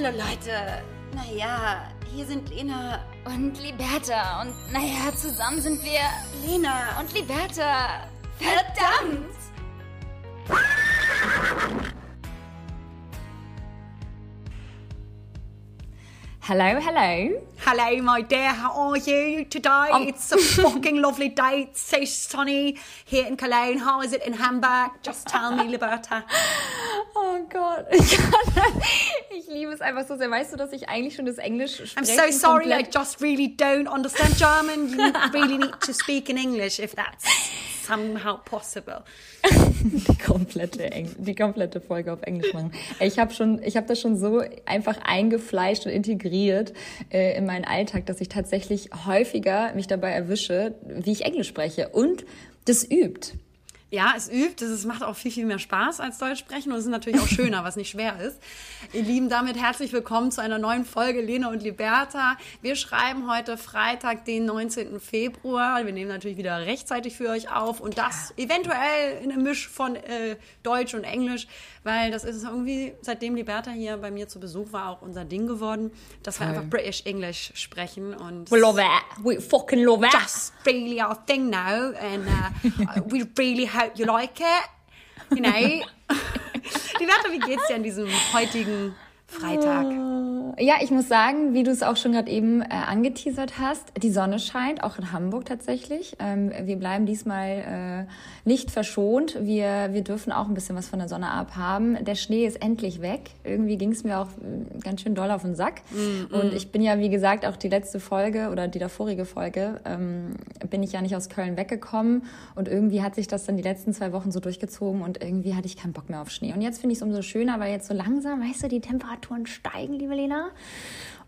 Hallo Leute. Naja, hier sind Lena und Liberta. Und naja, zusammen sind wir Lena und Liberta. Verdammt! Hello, hello. Hello, my dear. How are you today? Um, it's a fucking lovely day. It's so sunny here in Cologne. How is it in Hamburg? Just tell me, Liberta. Oh Gott, ich, kann, ich liebe es einfach so sehr. Weißt du, dass ich eigentlich schon das Englisch spreche? I'm so sorry. I just really don't understand German. You really need to speak in English if that's somehow possible. die komplette Eng die komplette Folge auf Englisch machen. Ich habe schon, ich habe das schon so einfach eingefleischt und integriert äh, in meinen Alltag, dass ich tatsächlich häufiger mich dabei erwische, wie ich Englisch spreche und das übt. Ja, es übt. Es macht auch viel, viel mehr Spaß als Deutsch sprechen. Und es ist natürlich auch schöner, was nicht schwer ist. Ihr Lieben, damit herzlich willkommen zu einer neuen Folge Lena und Liberta. Wir schreiben heute Freitag, den 19. Februar. Wir nehmen natürlich wieder rechtzeitig für euch auf. Und das eventuell in einem Misch von äh, Deutsch und Englisch. Weil das ist irgendwie, seitdem Liberta hier bei mir zu Besuch war, auch unser Ding geworden, dass Toll. wir einfach British English sprechen. Und we love it. We fucking love it. Just really our thing now. And uh, we really hope you like it. You know. Liberta, wie geht's dir an diesem heutigen Freitag? Ja, ich muss sagen, wie du es auch schon gerade eben äh, angeteasert hast, die Sonne scheint, auch in Hamburg tatsächlich. Ähm, wir bleiben diesmal äh, nicht verschont. Wir, wir dürfen auch ein bisschen was von der Sonne abhaben. Der Schnee ist endlich weg. Irgendwie ging es mir auch äh, ganz schön doll auf den Sack. Mm, mm. Und ich bin ja, wie gesagt, auch die letzte Folge oder die davorige Folge, ähm, bin ich ja nicht aus Köln weggekommen. Und irgendwie hat sich das dann die letzten zwei Wochen so durchgezogen und irgendwie hatte ich keinen Bock mehr auf Schnee. Und jetzt finde ich es umso schöner, weil jetzt so langsam, weißt du, die Temperaturen steigen, liebe Lena.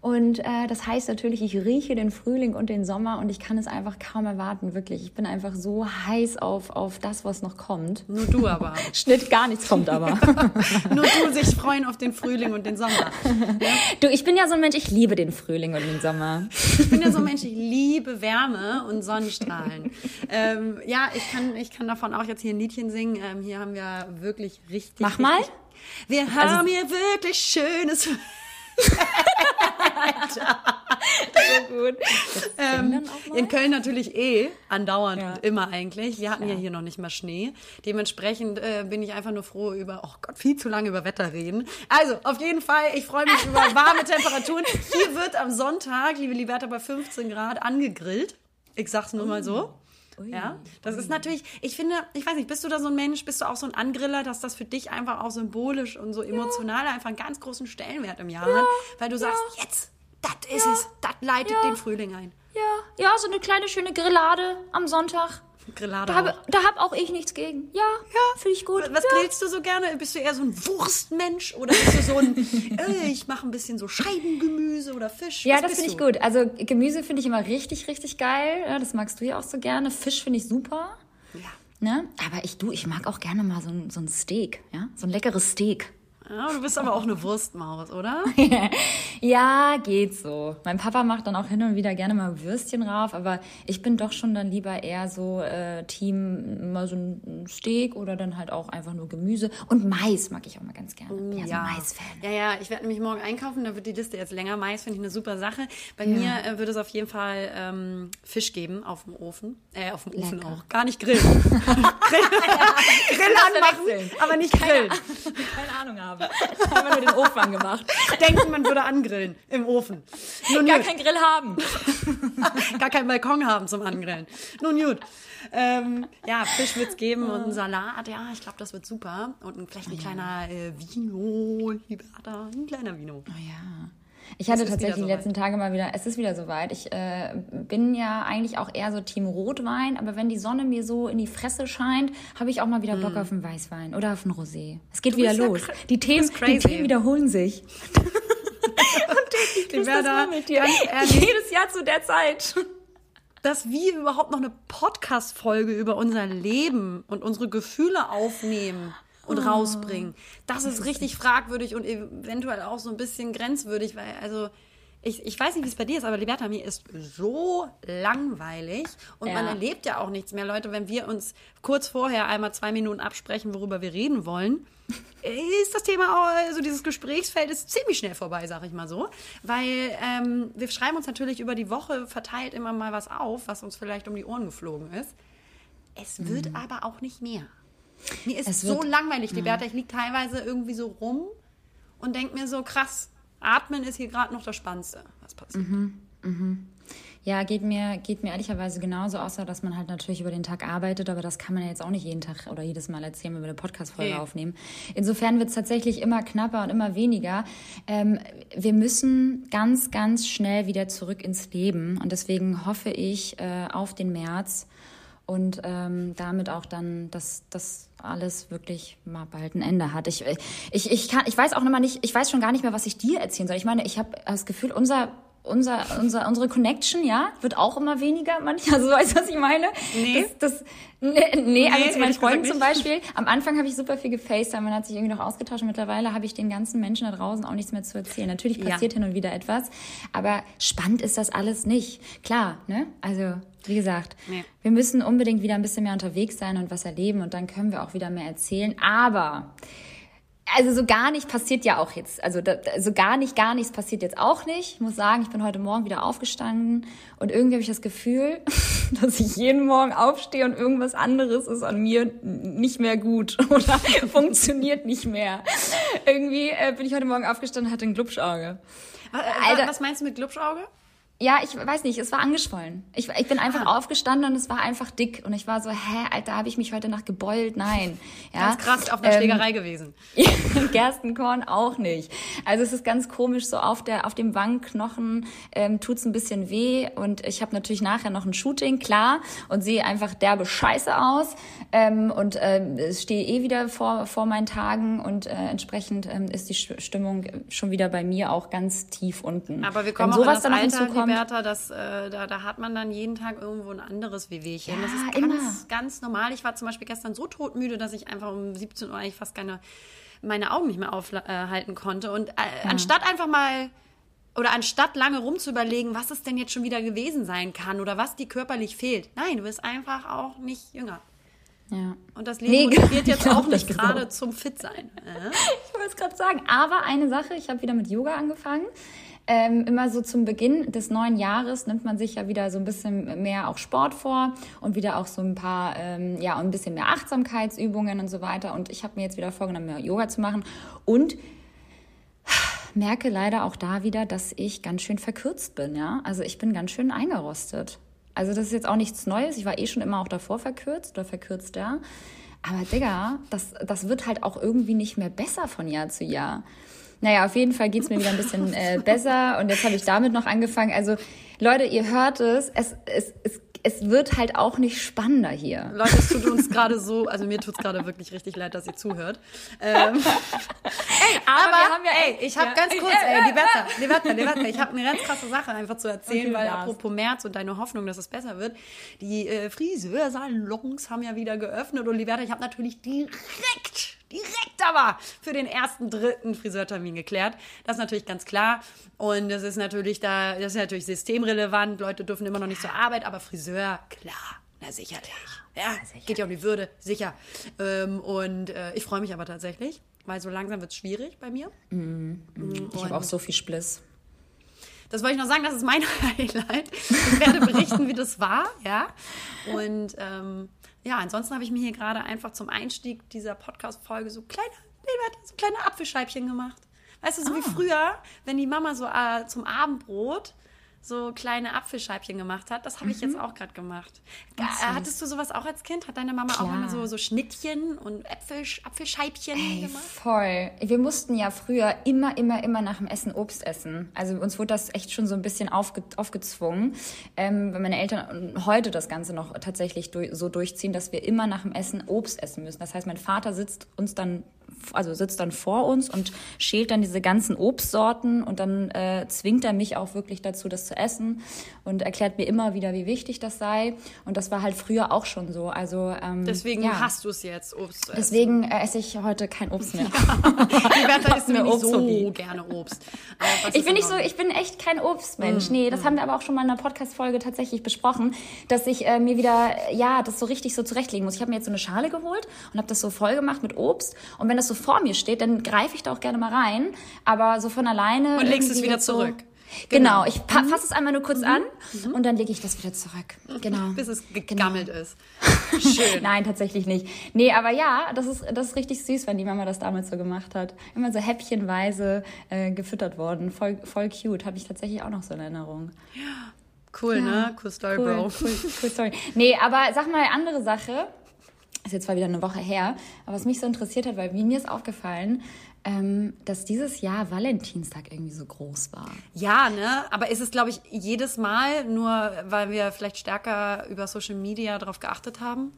Und äh, das heißt natürlich, ich rieche den Frühling und den Sommer und ich kann es einfach kaum erwarten, wirklich. Ich bin einfach so heiß auf, auf das, was noch kommt. Nur du aber. Schnitt, gar nichts kommt aber. Nur du sich freuen auf den Frühling und den Sommer. Ja? Du, ich bin ja so ein Mensch, ich liebe den Frühling und den Sommer. Ich bin ja so ein Mensch, ich liebe Wärme und Sonnenstrahlen. ähm, ja, ich kann, ich kann davon auch jetzt hier ein Liedchen singen. Ähm, hier haben wir wirklich richtig. Mach mal. Wir also haben hier wirklich schönes so gut. Ähm, in Köln natürlich eh, andauernd ja. und immer eigentlich. Wir hatten ja. ja. hier noch nicht mal Schnee. Dementsprechend äh, bin ich einfach nur froh über, oh Gott, viel zu lange über Wetter reden. Also, auf jeden Fall, ich freue mich über warme Temperaturen. Hier wird am Sonntag, liebe Liberta, bei 15 Grad angegrillt. Ich sag's nur mal so. Ui, ja, das ui. ist natürlich, ich finde, ich weiß nicht, bist du da so ein Mensch, bist du auch so ein Angriller, dass das für dich einfach auch symbolisch und so emotional ja. einfach einen ganz großen Stellenwert im Jahr ja. hat, weil du sagst, ja. jetzt, das ist es, das leitet den Frühling ein. Ja, ja, so eine kleine schöne Grillade am Sonntag. Grillade da habe hab auch ich nichts gegen. Ja, ja. finde ich gut. Was ja. grillst du so gerne? Bist du eher so ein Wurstmensch oder bist du so ein, äh, ich mache ein bisschen so Scheibengemüse oder Fisch? Ja, Was das finde ich gut. Also Gemüse finde ich immer richtig, richtig geil. Ja, das magst du ja auch so gerne. Fisch finde ich super. Ja. Ne? Aber ich, du, ich mag auch gerne mal so ein, so ein Steak, ja? So ein leckeres Steak. Ja, du bist aber auch eine Wurstmaus, oder? ja, geht so. Mein Papa macht dann auch hin und wieder gerne mal Würstchen rauf, aber ich bin doch schon dann lieber eher so äh, Team mal so ein Steak oder dann halt auch einfach nur Gemüse und Mais mag ich auch mal ganz gerne. Oh, ja, so Mais-Fan. Ja, ja, ich werde nämlich morgen einkaufen, da wird die Liste jetzt länger. Mais finde ich eine super Sache. Bei ja. mir äh, würde es auf jeden Fall ähm, Fisch geben auf dem Ofen, äh, auf dem Ofen auch, gar nicht grillen. Grill, Grill anmachen, aber nicht grillen. Keine, keine Ahnung haben. Haben wir nur den Ofen angemacht. Denken, man würde angrillen im Ofen. Nun Gar keinen Grill haben. Gar keinen Balkon haben zum Angrillen. Nun gut. Ähm, ja, Fisch wird's geben und ein Salat. Ja, ich glaube, das wird super. Und ein, vielleicht ein kleiner äh, Vino. Ein kleiner Vino. Oh ja. Ich hatte tatsächlich die letzten Tage mal wieder, es ist wieder soweit. Ich äh, bin ja eigentlich auch eher so Team Rotwein, aber wenn die Sonne mir so in die Fresse scheint, habe ich auch mal wieder Bock mm. auf einen Weißwein oder auf einen Rosé. Es geht du wieder los. Ja die, Themen, die Themen wiederholen sich. Und ich das da mit dir. Jedes Jahr zu der Zeit dass wir überhaupt noch eine Podcast-Folge über unser Leben und unsere Gefühle aufnehmen und oh. rausbringen. Das ist richtig fragwürdig und eventuell auch so ein bisschen grenzwürdig, weil also ich, ich weiß nicht, wie es bei dir ist, aber Liberta, mir ist so langweilig und ja. man erlebt ja auch nichts mehr. Leute, wenn wir uns kurz vorher einmal zwei Minuten absprechen, worüber wir reden wollen, ist das Thema, auch, also dieses Gesprächsfeld ist ziemlich schnell vorbei, sag ich mal so. Weil ähm, wir schreiben uns natürlich über die Woche verteilt immer mal was auf, was uns vielleicht um die Ohren geflogen ist. Es wird mhm. aber auch nicht mehr. Mir ist es so langweilig, Liberta. Ja. Ich liege teilweise irgendwie so rum und denke mir so, krass, Atmen ist hier gerade noch das Spannendste, was passiert. Mhm, mhm. Ja, geht mir, geht mir ehrlicherweise genauso, außer dass man halt natürlich über den Tag arbeitet, aber das kann man ja jetzt auch nicht jeden Tag oder jedes Mal erzählen, wenn wir eine Podcast-Folge okay. aufnehmen. Insofern wird es tatsächlich immer knapper und immer weniger. Ähm, wir müssen ganz, ganz schnell wieder zurück ins Leben und deswegen hoffe ich äh, auf den März und ähm, damit auch dann, dass das alles wirklich mal bald ein Ende hat. Ich, ich, ich, kann, ich weiß auch immer nicht, ich weiß schon gar nicht mehr, was ich dir erzählen soll. Ich meine, ich habe das Gefühl, unser unser, unser, unsere Connection, ja, wird auch immer weniger manchmal. Also weißt du, was ich meine? Nee. Das, das, nee, nee, also zu meinen Freunden zum Beispiel. Am Anfang habe ich super viel gefaced, man hat sich irgendwie noch ausgetauscht. Mittlerweile habe ich den ganzen Menschen da draußen auch nichts mehr zu erzählen. Natürlich passiert ja. hin und wieder etwas, aber spannend ist das alles nicht. Klar, ne? Also, wie gesagt, nee. wir müssen unbedingt wieder ein bisschen mehr unterwegs sein und was erleben und dann können wir auch wieder mehr erzählen. Aber also so gar nicht passiert ja auch jetzt. Also da, also gar nicht, gar nichts passiert jetzt auch nicht. Ich muss sagen, ich bin heute Morgen wieder aufgestanden und irgendwie habe ich das Gefühl, dass ich jeden Morgen aufstehe und irgendwas anderes ist an mir nicht mehr gut oder funktioniert nicht mehr. irgendwie äh, bin ich heute Morgen aufgestanden und hatte ein Glubschauge. Alter, was meinst du mit Glubschauge? Ja, ich weiß nicht, es war angeschwollen. Ich, ich bin einfach ah. aufgestanden und es war einfach dick. Und ich war so, hä, Alter, habe ich mich heute Nacht gebeult? Nein. Ja, ganz krass auf einer ähm, Schlägerei gewesen. Gerstenkorn auch nicht. Also es ist ganz komisch, so auf, der, auf dem Wangenknochen ähm, tut's ein bisschen weh. Und ich habe natürlich nachher noch ein Shooting, klar, und sehe einfach derbe Scheiße aus. Ähm, und äh, stehe eh wieder vor, vor meinen Tagen und äh, entsprechend ähm, ist die Stimmung schon wieder bei mir auch ganz tief unten. Aber wir kommen Wenn sowas auch in das Alter, Bertha, das, äh, da, da hat man dann jeden Tag irgendwo ein anderes Wehwehchen. Ja, das ist ganz, immer. ganz normal. Ich war zum Beispiel gestern so todmüde, dass ich einfach um 17 Uhr eigentlich fast keine, meine Augen nicht mehr aufhalten konnte. Und äh, ja. anstatt einfach mal oder anstatt lange rumzuüberlegen, was es denn jetzt schon wieder gewesen sein kann oder was dir körperlich fehlt. Nein, du bist einfach auch nicht jünger. Ja. Und das Leben nee, motiviert jetzt auch nicht gerade zum Fit-Sein. Äh? Ich wollte es gerade sagen. Aber eine Sache, ich habe wieder mit Yoga angefangen. Ähm, immer so zum Beginn des neuen Jahres nimmt man sich ja wieder so ein bisschen mehr auch Sport vor und wieder auch so ein paar, ähm, ja, ein bisschen mehr Achtsamkeitsübungen und so weiter. Und ich habe mir jetzt wieder vorgenommen, mehr Yoga zu machen und merke leider auch da wieder, dass ich ganz schön verkürzt bin, ja. Also ich bin ganz schön eingerostet. Also das ist jetzt auch nichts Neues. Ich war eh schon immer auch davor verkürzt oder verkürzt da. Aber Digga, das, das wird halt auch irgendwie nicht mehr besser von Jahr zu Jahr. Naja, auf jeden Fall geht's mir wieder ein bisschen äh, besser und jetzt habe ich damit noch angefangen. Also Leute, ihr hört es, es, es, es es wird halt auch nicht spannender hier. Leute, es tut uns gerade so, also mir tut es gerade wirklich richtig leid, dass ihr zuhört. Ähm, ey, aber, aber, wir haben ja, ey, ich habe ja, ganz kurz, ey, Liberta, Liberta, Liberta, ich habe eine ganz krasse Sache einfach zu erzählen, okay, weil apropos März und deine Hoffnung, dass es besser wird, die äh, Friseursalons haben ja wieder geöffnet und Liberta, ich habe natürlich direkt direkt aber für den ersten, dritten Friseurtermin geklärt. Das ist natürlich ganz klar. Und das ist natürlich da, das ist natürlich systemrelevant. Leute dürfen immer noch nicht zur Arbeit, aber Friseur, klar. Na sicherlich. Ja, sicher. geht ja um die Würde, sicher. Ähm, und äh, ich freue mich aber tatsächlich, weil so langsam wird es schwierig bei mir. Mm, mm. Ich habe auch so viel Spliss. Das wollte ich noch sagen, das ist mein Highlight. Ich werde berichten, wie das war, ja. Und ähm, ja, ansonsten habe ich mir hier gerade einfach zum Einstieg dieser Podcast-Folge so kleine, so kleine Apfelscheibchen gemacht. Weißt du, so ah. wie früher, wenn die Mama so äh, zum Abendbrot so kleine Apfelscheibchen gemacht hat. Das habe ich jetzt mhm. auch gerade gemacht. Ganz Hattest du sowas auch als Kind? Hat deine Mama Klar. auch immer so, so Schnittchen und Äpfel, Apfelscheibchen Ey, gemacht? Voll. Wir mussten ja früher immer, immer, immer nach dem Essen Obst essen. Also uns wurde das echt schon so ein bisschen aufge aufgezwungen. Ähm, wenn meine Eltern heute das Ganze noch tatsächlich durch, so durchziehen, dass wir immer nach dem Essen Obst essen müssen. Das heißt, mein Vater sitzt uns dann also sitzt dann vor uns und schält dann diese ganzen Obstsorten und dann äh, zwingt er mich auch wirklich dazu, das zu essen und erklärt mir immer wieder, wie wichtig das sei. Und das war halt früher auch schon so. Also ähm, deswegen ja. hast du es jetzt Obst zu essen. Deswegen äh, esse ich heute kein Obst mehr. Bertha isst mir Obst so gerne Obst. Ich bin nicht so, ich bin echt kein Obstmensch. Mm, nee, das mm. haben wir aber auch schon mal in einer Podcast-Folge tatsächlich besprochen, dass ich äh, mir wieder, ja, das so richtig so zurechtlegen muss. Ich habe mir jetzt so eine Schale geholt und habe das so voll gemacht mit Obst. Und wenn das so vor mir steht, dann greife ich da auch gerne mal rein. Aber so von alleine. Und legst es wieder zurück. So, Genau, genau ich mhm. fasse es einmal nur kurz mhm. an mhm. und dann lege ich das wieder zurück. Genau. Bis es genau. gegammelt genau. ist. Schön. Nein, tatsächlich nicht. Nee, aber ja, das ist, das ist richtig süß, wenn die Mama das damals so gemacht hat. Immer so häppchenweise äh, gefüttert worden. Voll, voll cute. Habe ich tatsächlich auch noch so in Erinnerung. Ja. Cool, ja. ne? Cool Story, cool, Bro. Cool, cool Story. Nee, aber sag mal, andere Sache. Ist jetzt zwar wieder eine Woche her, aber was mich so interessiert hat, weil mir ist aufgefallen, ähm, dass dieses Jahr Valentinstag irgendwie so groß war. Ja, ne? Aber ist es, glaube ich, jedes Mal nur, weil wir vielleicht stärker über Social Media darauf geachtet haben?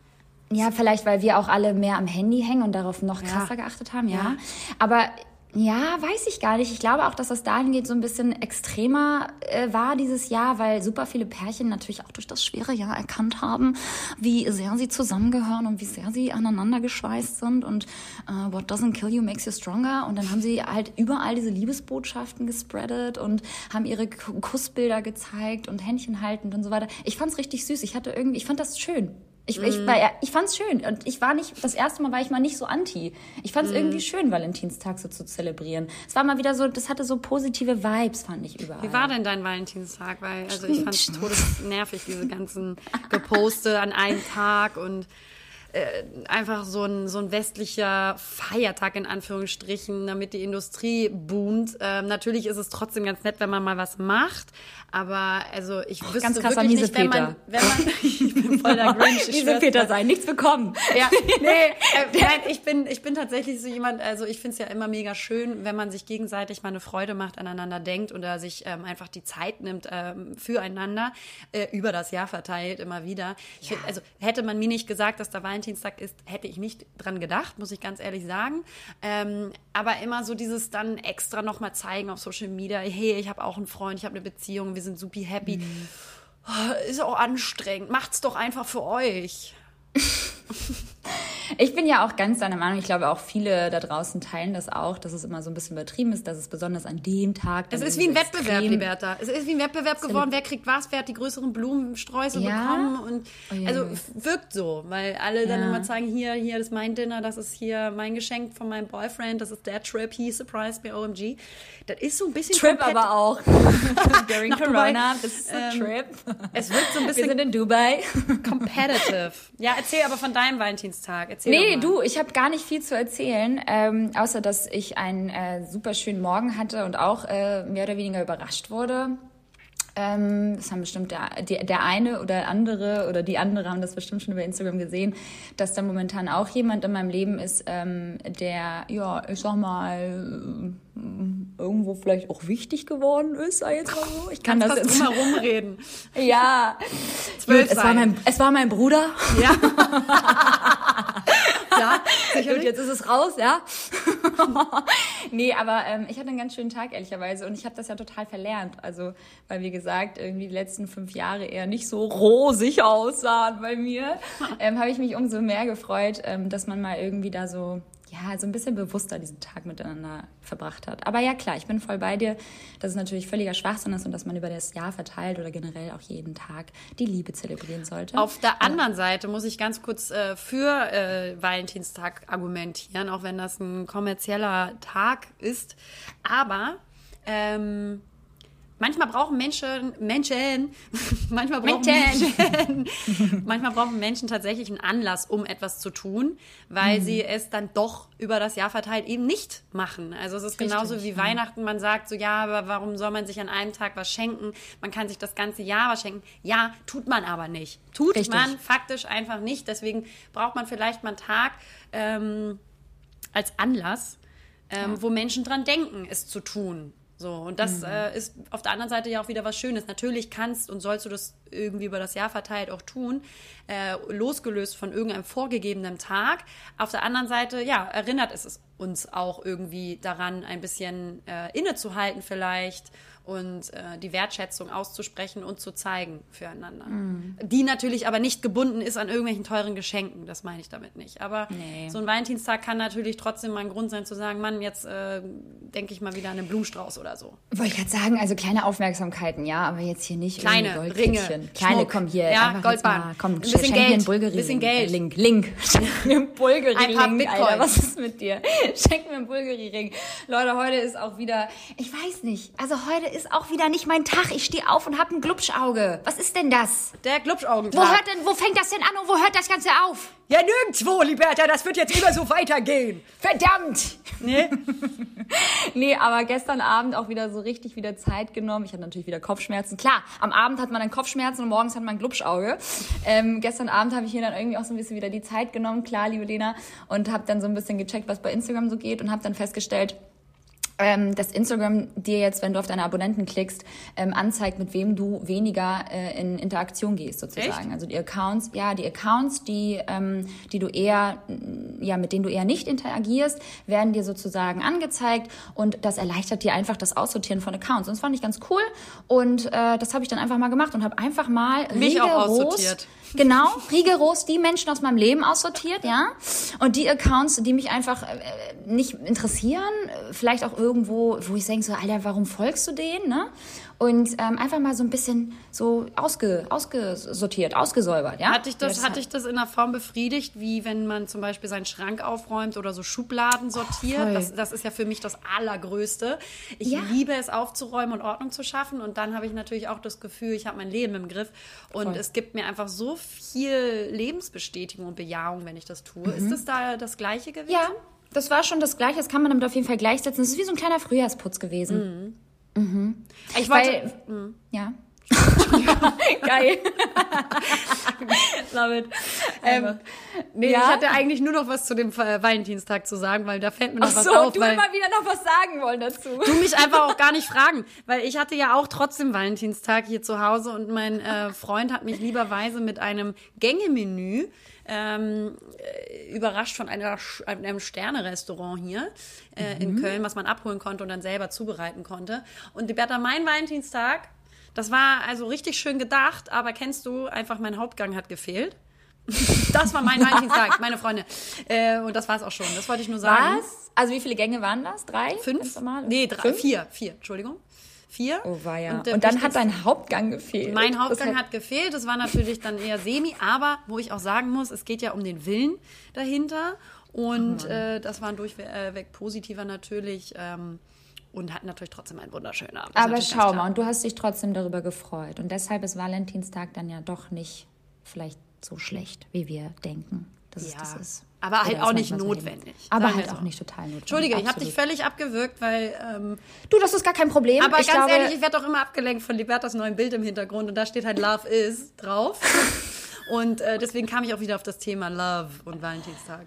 Ja, vielleicht, weil wir auch alle mehr am Handy hängen und darauf noch krasser ja. geachtet haben, ja. ja. Aber ja, weiß ich gar nicht. Ich glaube auch, dass das dahingehend so ein bisschen extremer äh, war dieses Jahr, weil super viele Pärchen natürlich auch durch das schwere Jahr erkannt haben, wie sehr sie zusammengehören und wie sehr sie aneinander geschweißt sind und äh, what doesn't kill you makes you stronger. Und dann haben sie halt überall diese Liebesbotschaften gespreadet und haben ihre Kussbilder gezeigt und Händchen haltend und so weiter. Ich fand's richtig süß. Ich hatte irgendwie, ich fand das schön. Ich, mm. ich, mhm. war, ich fand's schön. Und ich war nicht, das erste Mal war ich mal nicht so anti. Ich fand's mm. irgendwie schön, Valentinstag so zu zelebrieren. Es war mal wieder so, das hatte so positive Vibes, fand ich überall. Wie war denn dein Valentinstag? Weil, also ich fand's todesnervig, diese ganzen Geposte an einem Tag und äh, einfach so ein, so ein westlicher Feiertag in Anführungsstrichen, damit die Industrie boomt. Ähm, natürlich ist es trotzdem ganz nett, wenn man mal was macht, aber also ich wüsste ganz wirklich nicht, wenn man, wenn man, ich bin voll der Grinch. Ich Miese Peter sein, nichts bekommen. Ja, nee, äh, nein, ich bin, ich bin tatsächlich so jemand, also ich finde es ja immer mega schön, wenn man sich gegenseitig mal eine Freude macht, aneinander denkt oder sich ähm, einfach die Zeit nimmt ähm, füreinander, äh, über das Jahr verteilt immer wieder. Ich ja. find, also hätte man mir nicht gesagt, dass da Valentinstag ist, hätte ich nicht dran gedacht, muss ich ganz ehrlich sagen. Ähm, aber immer so dieses dann extra nochmal zeigen auf Social Media, hey, ich habe auch einen Freund, ich habe eine Beziehung, wir sind super happy. Mhm. Oh, ist auch anstrengend. Macht's doch einfach für euch. Ich bin ja auch ganz deiner Meinung. Ich glaube, auch viele da draußen teilen das auch, dass es immer so ein bisschen übertrieben ist, dass es besonders an dem Tag. Es ist wie ein Wettbewerb, Liberta. Es ist wie ein Wettbewerb geworden. Wer kriegt was? Wer hat die größeren Blumensträuße ja? bekommen? Und oh, also wirkt so, weil alle dann ja. immer zeigen, hier, hier ist mein Dinner, das ist hier mein Geschenk von meinem Boyfriend, das ist der Trip, he surprised me, OMG. Das ist so ein bisschen Trip aber auch. During Corona, das ist ein Trip. Es wird so ein bisschen. Wir sind in Dubai. competitive. Ja, erzähl aber von deinem Valentinstag. Erzähl nee, du, ich habe gar nicht viel zu erzählen, ähm, außer dass ich einen äh, super schönen Morgen hatte und auch äh, mehr oder weniger überrascht wurde. Ähm, das haben bestimmt der, der, der eine oder andere oder die andere haben das bestimmt schon über Instagram gesehen, dass da momentan auch jemand in meinem Leben ist, ähm, der, ja, ich sag mal, irgendwo vielleicht auch wichtig geworden ist, sei jetzt mal so. Ich kann das jetzt drumherum reden. ja. Gut, es war mein es war mein Bruder. Ja. ja, Gut, jetzt ist es raus, ja. nee, aber ähm, ich hatte einen ganz schönen Tag ehrlicherweise und ich habe das ja total verlernt, also weil wie gesagt irgendwie die letzten fünf Jahre eher nicht so rosig aussahen bei mir, ähm, habe ich mich umso mehr gefreut, ähm, dass man mal irgendwie da so ja, so ein bisschen bewusster diesen Tag miteinander verbracht hat. Aber ja, klar, ich bin voll bei dir, dass es natürlich völliger Schwachsinn ist und dass man über das Jahr verteilt oder generell auch jeden Tag die Liebe zelebrieren sollte. Auf der anderen Seite muss ich ganz kurz äh, für äh, Valentinstag argumentieren, auch wenn das ein kommerzieller Tag ist. Aber ähm, manchmal brauchen Menschen, Menschen, manchmal brauchen Menschen, Menschen manchmal brauchen Menschen tatsächlich einen Anlass, um etwas zu tun, weil mhm. sie es dann doch über das Jahr verteilt eben nicht machen. Also es ist Richtig, genauso wie ja. Weihnachten, man sagt so, ja, aber warum soll man sich an einem Tag was schenken? Man kann sich das ganze Jahr was schenken. Ja, tut man aber nicht. Tut Richtig. man faktisch einfach nicht. Deswegen braucht man vielleicht mal einen Tag ähm, als Anlass, ähm, ja. wo Menschen dran denken, es zu tun. So, und das mhm. äh, ist auf der anderen Seite ja auch wieder was Schönes. Natürlich kannst und sollst du das irgendwie über das Jahr verteilt auch tun, äh, losgelöst von irgendeinem vorgegebenen Tag. Auf der anderen Seite, ja, erinnert es uns auch irgendwie daran ein bisschen äh, innezuhalten vielleicht und äh, die Wertschätzung auszusprechen und zu zeigen füreinander. Mm. Die natürlich aber nicht gebunden ist an irgendwelchen teuren Geschenken, das meine ich damit nicht. Aber nee. so ein Valentinstag kann natürlich trotzdem mal ein Grund sein zu sagen, Mann, jetzt äh, denke ich mal wieder an einen Blumenstrauß oder so. Wollte ich gerade sagen, also kleine Aufmerksamkeiten, ja, aber jetzt hier nicht kleine Ringe, kleine, Schmuck, komm hier, ja, Goldbahn, komm, ein bisschen Geld, ein bisschen Geld, Link, Link, ein Bulgari, ein paar Alter, was ist mit dir? Schenk mir einen Bulgari Ring, Leute, heute ist auch wieder, ich weiß nicht, also heute ist auch wieder nicht mein Tag. Ich stehe auf und habe ein Glubschauge. Was ist denn das? Der Glubschaugentag. Wo hört denn, wo fängt das denn an und wo hört das Ganze auf? Ja, nirgendwo, Liberta. Das wird jetzt immer so weitergehen. Verdammt! Nee? nee, aber gestern Abend auch wieder so richtig wieder Zeit genommen. Ich hatte natürlich wieder Kopfschmerzen. Klar, am Abend hat man dann Kopfschmerzen und morgens hat man ein Glubschauge. Ähm, gestern Abend habe ich hier dann irgendwie auch so ein bisschen wieder die Zeit genommen, klar, liebe Lena, und habe dann so ein bisschen gecheckt, was bei Instagram so geht und habe dann festgestellt, ähm, dass Instagram dir jetzt, wenn du auf deine Abonnenten klickst, ähm, anzeigt, mit wem du weniger äh, in Interaktion gehst sozusagen. Echt? Also die Accounts, ja, die Accounts, die, ähm, die du eher, ja, mit denen du eher nicht interagierst, werden dir sozusagen angezeigt und das erleichtert dir einfach das Aussortieren von Accounts. Und das fand ich ganz cool und äh, das habe ich dann einfach mal gemacht und habe einfach mal mich auch aussortiert. Genau, rigoros die Menschen aus meinem Leben aussortiert, ja. Und die Accounts, die mich einfach äh, nicht interessieren, vielleicht auch irgendwo, wo ich denke so, Alter, warum folgst du denen, ne? Und ähm, einfach mal so ein bisschen so ausge, ausgesortiert, ausgesäubert. Ja? Hat dich das, ja, hat dich das in einer Form befriedigt, wie wenn man zum Beispiel seinen Schrank aufräumt oder so Schubladen sortiert? Oh, das, das, ist ja für mich das Allergrößte. Ich ja. liebe es aufzuräumen und Ordnung zu schaffen und dann habe ich natürlich auch das Gefühl, ich habe mein Leben im Griff und Voll. es gibt mir einfach so viel Lebensbestätigung und Bejahung, wenn ich das tue. Mhm. Ist das da das Gleiche gewesen? Ja, das war schon das Gleiche. Das kann man damit auf jeden Fall gleichsetzen. Es ist wie so ein kleiner Frühjahrsputz gewesen. Mhm. Mhm. Ich wollte. Weil, mhm. Ja. Geil. Love it. Ähm, nee, ja? ich hatte eigentlich nur noch was zu dem Valentinstag zu sagen, weil da fällt mir noch Ach was so, auf. du weil immer wieder noch was sagen wollen dazu. Du mich einfach auch gar nicht fragen, weil ich hatte ja auch trotzdem Valentinstag hier zu Hause und mein äh, Freund hat mich lieberweise mit einem Gängemenü ähm, äh, überrascht von einer, einem Sterne-Restaurant hier äh, mhm. in Köln, was man abholen konnte und dann selber zubereiten konnte. Und die Bertha, mein Valentinstag, das war also richtig schön gedacht, aber kennst du, einfach mein Hauptgang hat gefehlt. das war mein Valentinstag, meine Freunde. Äh, und das war es auch schon. Das wollte ich nur sagen. Was? Also wie viele Gänge waren das? Drei? Fünf? Nee, drei, Fünf? vier. Vier, Entschuldigung vier. Oh, war ja. Und, und dann hat dein Hauptgang gefehlt. Mein Hauptgang hat, hat gefehlt. Das war natürlich dann eher semi, aber wo ich auch sagen muss, es geht ja um den Willen dahinter. Und äh, das war ein durchweg positiver natürlich. Ähm, und hatten natürlich trotzdem einen wunderschönen Abend. Aber schau mal, und du hast dich trotzdem darüber gefreut. Und deshalb ist Valentinstag dann ja doch nicht vielleicht so schlecht, wie wir denken, dass ja. es das ist. Aber halt auch nicht notwendig. Aber halt auch nicht total notwendig. Entschuldige, ich habe dich völlig abgewürgt, weil. Ähm, du, das ist gar kein Problem. Aber ich ganz glaube, ehrlich, ich werde doch immer abgelenkt von Libertas neuen Bild im Hintergrund und da steht halt Love is drauf. und äh, deswegen kam ich auch wieder auf das Thema Love und Valentinstag.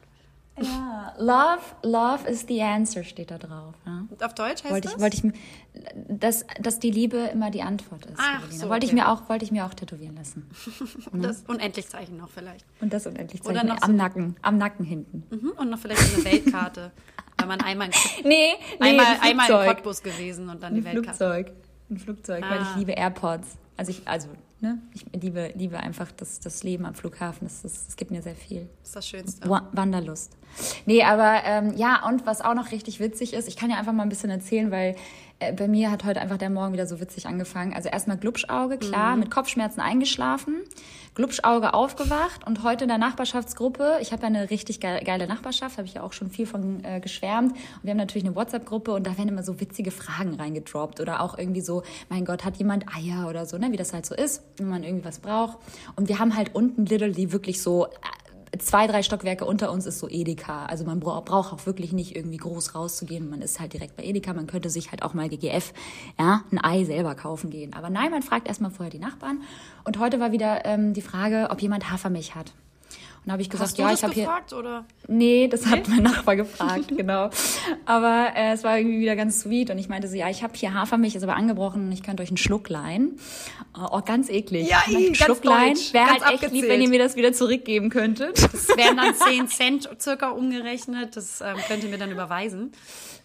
Ja, love, love is the answer steht da drauf. Und auf Deutsch heißt wollte das? Ich, wollte ich, dass, dass die Liebe immer die Antwort ist. Ach, so, wollte, okay. ich mir auch, wollte ich mir auch tätowieren lassen. und das Unendlichzeichen noch vielleicht. Und das Unendlichzeichen Oder noch am so Nacken, am Nacken hinten. Mhm, und noch vielleicht eine Weltkarte. weil man einmal, nee, nee, einmal, einmal im Cottbus gewesen und dann die ein Weltkarte. Flugzeug. Ein Flugzeug, ah. weil ich ah. liebe AirPods. Also ich, also Ne? Ich liebe, liebe einfach das, das Leben am Flughafen. Das, das, das gibt mir sehr viel. Das ist das Schönste. Wanderlust. Nee, aber ähm, ja, und was auch noch richtig witzig ist, ich kann ja einfach mal ein bisschen erzählen, weil äh, bei mir hat heute einfach der Morgen wieder so witzig angefangen. Also erstmal Glubschauge, klar, mhm. mit Kopfschmerzen eingeschlafen, Glubschauge aufgewacht und heute in der Nachbarschaftsgruppe, ich habe ja eine richtig geile Nachbarschaft, habe ich ja auch schon viel von äh, geschwärmt. Und wir haben natürlich eine WhatsApp-Gruppe und da werden immer so witzige Fragen reingedroppt oder auch irgendwie so, mein Gott, hat jemand Eier oder so, ne, wie das halt so ist, wenn man irgendwie was braucht. Und wir haben halt unten literally wirklich so zwei, drei Stockwerke unter uns ist so Edeka. Also man braucht auch wirklich nicht irgendwie groß rauszugehen. Man ist halt direkt bei Edeka. Man könnte sich halt auch mal GGF, ja, ein Ei selber kaufen gehen. Aber nein, man fragt erstmal vorher die Nachbarn. Und heute war wieder ähm, die Frage, ob jemand Hafermilch hat. Und habe ich gesagt, Hast du ja, das ich habe hier. gefragt, oder? Nee, das hat mein Nachbar gefragt, genau. Aber äh, es war irgendwie wieder ganz sweet und ich meinte so, ja, ich habe hier Hafermilch, ist aber angebrochen und ich könnte euch einen Schluck leihen. Oh, ganz eklig. Ja, ich ganz Schluck leihen. Wäre halt echt lieb, abgezählt. wenn ihr mir das wieder zurückgeben könntet. Das wären dann 10 Cent circa umgerechnet. Das ähm, könnt ihr mir dann überweisen.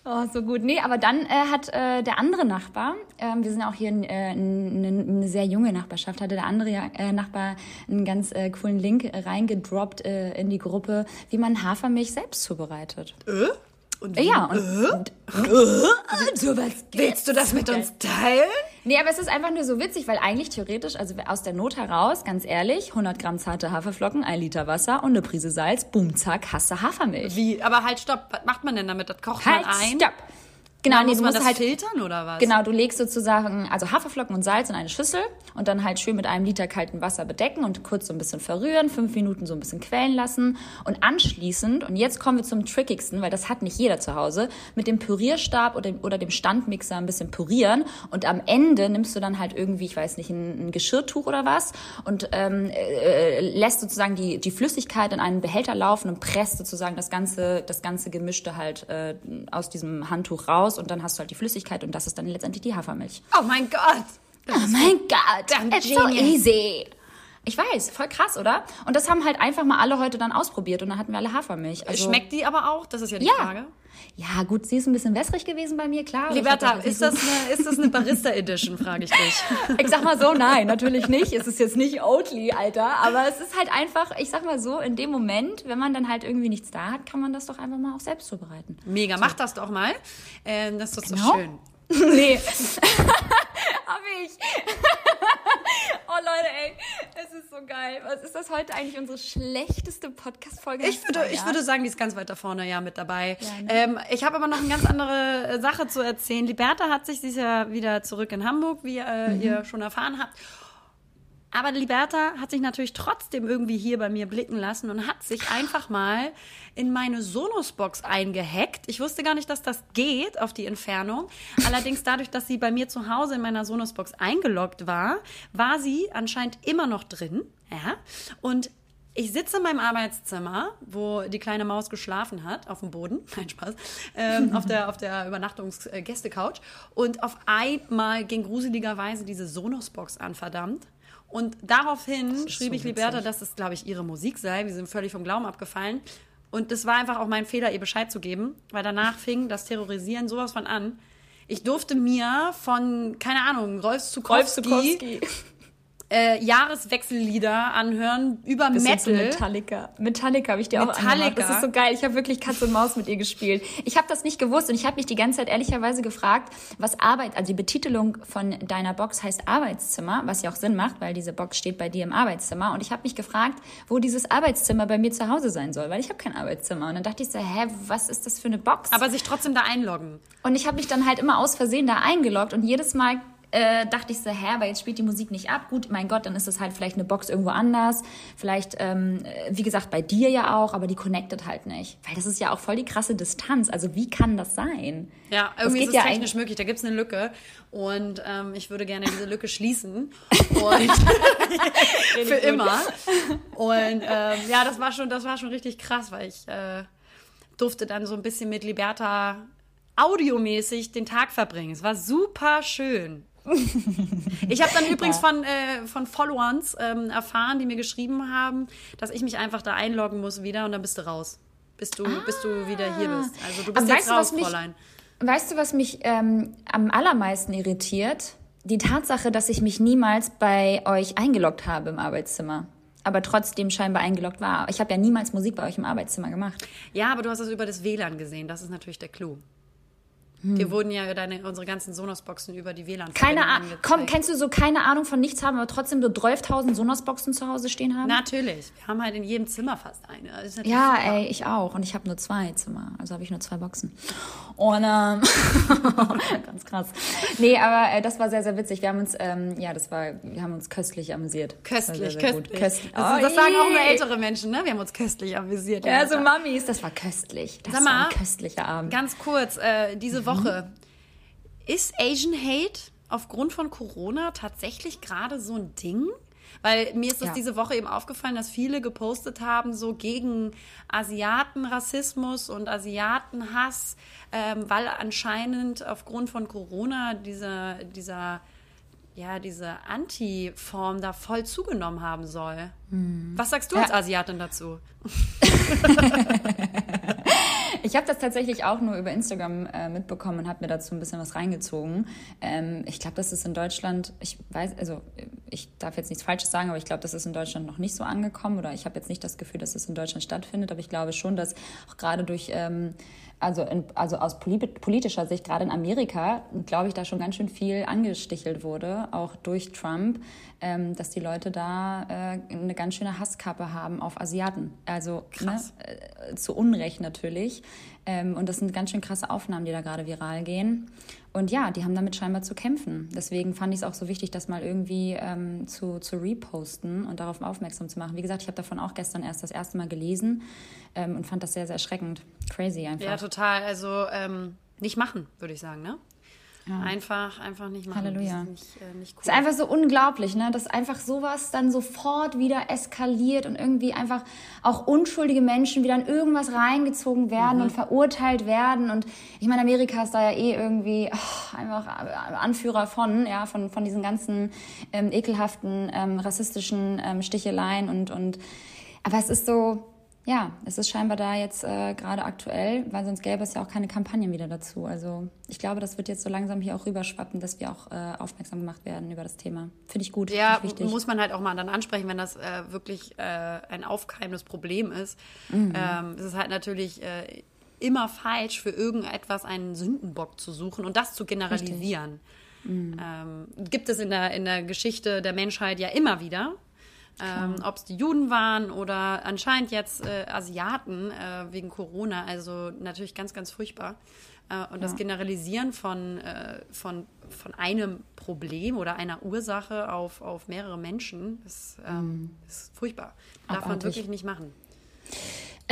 Oh, so gut. Nee, aber dann äh, hat äh, der andere Nachbar, ähm, wir sind auch hier äh, eine, eine sehr junge Nachbarschaft, hatte der andere äh, Nachbar einen ganz äh, coolen Link reingedroppt äh, in die Gruppe, wie man Hafermilch selbst zubereitet. Äh? Und Äh, Ja, und, und, und sowas Willst du das mit uns teilen? Nee, aber es ist einfach nur so witzig, weil eigentlich theoretisch, also aus der Not heraus, ganz ehrlich, 100 Gramm zarte Haferflocken, ein Liter Wasser und eine Prise Salz, boom, zack, hast du Hafermilch. Wie? Aber halt, stopp. Was macht man denn damit? Das kocht Halt, man ein? stopp. Genau, Dann nee, muss du man das halt filtern oder was? Genau, du legst sozusagen also Haferflocken und Salz in eine Schüssel und dann halt schön mit einem Liter kaltem Wasser bedecken und kurz so ein bisschen verrühren, fünf Minuten so ein bisschen quellen lassen. Und anschließend, und jetzt kommen wir zum trickigsten, weil das hat nicht jeder zu Hause, mit dem Pürierstab oder, oder dem Standmixer ein bisschen pürieren. Und am Ende nimmst du dann halt irgendwie, ich weiß nicht, ein, ein Geschirrtuch oder was und ähm, äh, lässt sozusagen die, die Flüssigkeit in einen Behälter laufen und presst sozusagen das ganze, das ganze Gemischte halt äh, aus diesem Handtuch raus und dann hast du halt die Flüssigkeit und das ist dann letztendlich die Hafermilch. Oh mein Gott. Oh mein Gott, it's so genius. easy. Ich weiß, voll krass, oder? Und das haben halt einfach mal alle heute dann ausprobiert und dann hatten wir alle Hafermilch. Also, Schmeckt die aber auch? Das ist ja die Ja. Frage. Ja, gut, sie ist ein bisschen wässrig gewesen bei mir, klar. Liberta, das ist das eine, ist das eine Barista Edition, frage ich dich. so- Ich sag mal so, nein, natürlich nicht. Es ist jetzt nicht Oatly, Alter. Aber es ist halt einfach, ich sag mal so, in dem Moment, wenn man dann halt irgendwie nichts da hat, kann man das doch einfach mal auch selbst zubereiten. Mega, mach das doch mal. Ähm, das ist Genau. so schön. Nee. Hab ich. Leute, ey, es ist so geil. Was ist das heute eigentlich unsere schlechteste Podcast-Folge? Ich würde, ich würde sagen, die ist ganz weit da vorne ja mit dabei. Ja, ne? ähm, ich habe aber noch eine ganz andere äh, Sache zu erzählen. Liberta hat sich, sie ist ja wieder zurück in Hamburg, wie äh, Mhm. ihr schon erfahren habt. Aber Liberta hat sich natürlich trotzdem irgendwie hier bei mir blicken lassen und hat sich einfach mal in meine Sonos-Box eingehackt. Ich wusste gar nicht, dass das geht auf die Entfernung. Allerdings dadurch, dass sie bei mir zu Hause in meiner Sonos-Box eingeloggt war, war sie anscheinend immer noch drin. Ja. Und ich sitze in meinem Arbeitszimmer, wo die kleine Maus geschlafen hat, auf dem Boden, nein Spaß, ähm, auf der, auf der Übernachtungsgäste-Couch. Und auf einmal ging gruseligerweise diese Sonos-Box an, verdammt. Und daraufhin schrieb so ich Liberta, dass es, glaube ich, ihre Musik sei. Wir sind völlig vom Glauben abgefallen. Und das war einfach auch mein Fehler, ihr Bescheid zu geben, weil danach fing das Terrorisieren sowas von an. Ich durfte mir von, keine Ahnung, Rolf Zukowski, äh, Jahreswechsellieder anhören über zu Metal. Metallica. Metallica habe ich dir auch Metallica. angemacht. Das ist so geil. Ich habe wirklich Katz und Maus mit ihr gespielt. Ich habe das nicht gewusst und ich habe mich die ganze Zeit ehrlicherweise gefragt, was Arbeit, also die Betitelung von deiner Box heißt Arbeitszimmer, was ja auch Sinn macht, weil diese Box steht bei dir im Arbeitszimmer. Und ich habe mich gefragt, wo dieses Arbeitszimmer bei mir zu Hause sein soll, weil ich habe kein Arbeitszimmer. Und dann dachte ich so, hä, was ist das für eine Box? Aber sich trotzdem da einloggen. Und ich habe mich dann halt immer aus Versehen da eingeloggt und jedes Mal äh, dachte ich so, hä, aber jetzt spielt die Musik nicht ab. Gut, mein Gott, dann ist es halt vielleicht eine Box irgendwo anders. Vielleicht, ähm, äh, wie gesagt, bei dir ja auch, aber die connectet halt nicht. Weil das ist ja auch voll die krasse Distanz. Also wie kann das sein? Ja, irgendwie ist es ja technisch möglich. Da gibt es eine Lücke. Und ähm, ich würde gerne diese Lücke schließen. Und für immer. Und ähm, ja, das war schon, das war schon richtig krass, weil ich äh, durfte dann so ein bisschen mit Liberta audiomäßig den Tag verbringen. Es war super schön. Ich habe dann übrigens von, äh, von Followers ähm, erfahren, die mir geschrieben haben, dass ich mich einfach da einloggen muss wieder und dann bist du raus. Bis du, bis du wieder hier bist. Also du bist Aber jetzt weißt du, raus, was mich- Fräulein. Weißt du, was mich ähm, am allermeisten irritiert? Die Tatsache, dass ich mich niemals bei euch eingeloggt habe im Arbeitszimmer. Aber trotzdem scheinbar eingeloggt war. Ich habe ja niemals Musik bei euch im Arbeitszimmer gemacht. Ja, aber du hast es über das WLAN gesehen. Das ist natürlich der Clou. Wir wurden ja deine, unsere ganzen Sonos-Boxen über die WLAN Keine Ahnung. Komm, kennst du so keine Ahnung von nichts haben, aber trotzdem so 12.000 Sonos-Boxen zu Hause stehen haben? Natürlich. Wir haben halt in jedem Zimmer fast eine. Ja, super. ey, ich auch. Und ich habe nur zwei Zimmer. Also habe ich nur zwei Boxen. Und ähm, ganz krass. Nee, aber äh, das war sehr, sehr witzig. Wir haben uns, ähm, ja, das war, wir haben uns köstlich amüsiert. War Köstlich, sehr, sehr köstlich. Köstlich. Das, das sagen auch nur je. ältere Menschen, ne? Wir haben uns köstlich amüsiert. Ja, so Alter. Mamis, das war köstlich. Das Sag war mal, ein köstlicher Abend. Ganz kurz, äh, diese Woche. Ist Asian Hate aufgrund von Corona tatsächlich gerade so ein Ding? Weil mir ist das ja. diese Woche eben aufgefallen, dass viele gepostet haben, so gegen Asiatenrassismus und Asiatenhass, ähm, weil anscheinend aufgrund von Corona dieser, dieser ja, diese Anti-Form da voll zugenommen haben soll. Hm. Was sagst du ja. als Asiatin dazu? ich habe das tatsächlich auch nur über Instagram äh, mitbekommen und habe mir dazu ein bisschen was reingezogen. Ähm, ich glaube, das ist in Deutschland, ich weiß, also ich darf jetzt nichts Falsches sagen, aber ich glaube, das ist in Deutschland noch nicht so angekommen oder ich habe jetzt nicht das Gefühl, dass es in Deutschland stattfindet, aber ich glaube schon, dass auch gerade durch ähm, also, in, also aus politischer Sicht, gerade in Amerika, glaube ich, da schon ganz schön viel angestichelt wurde, auch durch Trump, ähm, dass die Leute da äh, eine ganz schöne Hasskappe haben auf Asiaten. Also ne, äh, zu Unrecht natürlich. Ähm, und das sind ganz schön krasse Aufnahmen, die da gerade viral gehen. Und ja, die haben damit scheinbar zu kämpfen. Deswegen fand ich es auch so wichtig, das mal irgendwie ähm, zu, zu reposten und darauf aufmerksam zu machen. Wie gesagt, ich habe davon auch gestern erst das erste Mal gelesen ähm, und fand das sehr, sehr erschreckend. Crazy einfach. Ja, total. Also ähm, nicht machen, würde ich sagen, ne? Ja. Einfach, einfach nicht machen. Halleluja. Nicht, äh, nicht cool. ist einfach so unglaublich, ne? dass einfach sowas dann sofort wieder eskaliert und irgendwie einfach auch unschuldige Menschen wieder in irgendwas reingezogen werden mhm. und verurteilt werden. Und ich meine, Amerika ist da ja eh irgendwie oh, einfach Anführer von, ja, von, von diesen ganzen ähm, ekelhaften, ähm, rassistischen ähm, Sticheleien und, und aber es ist so, ja, es ist scheinbar da jetzt äh, gerade aktuell, weil sonst gäbe es ja auch keine Kampagnen wieder dazu. Also ich glaube, das wird jetzt so langsam hier auch rüberschwappen, dass wir auch äh, aufmerksam gemacht werden über das Thema. Finde ich gut. Ja, ich muss man halt auch mal dann ansprechen, wenn das äh, wirklich äh, ein aufkeimendes Problem ist. Mhm. Ähm, es ist halt natürlich äh, immer falsch, für irgendetwas einen Sündenbock zu suchen und das zu generalisieren. Mhm. Ähm, gibt es in der, in der Geschichte der Menschheit ja immer wieder. Ähm, Ob es die Juden waren oder anscheinend jetzt äh, Asiaten äh, wegen Corona. Also natürlich ganz, ganz furchtbar. Äh, und ja. das Generalisieren von, äh, von, von einem Problem oder einer Ursache auf, auf mehrere Menschen ist, ähm, mhm. ist furchtbar. Darf man wirklich nicht machen.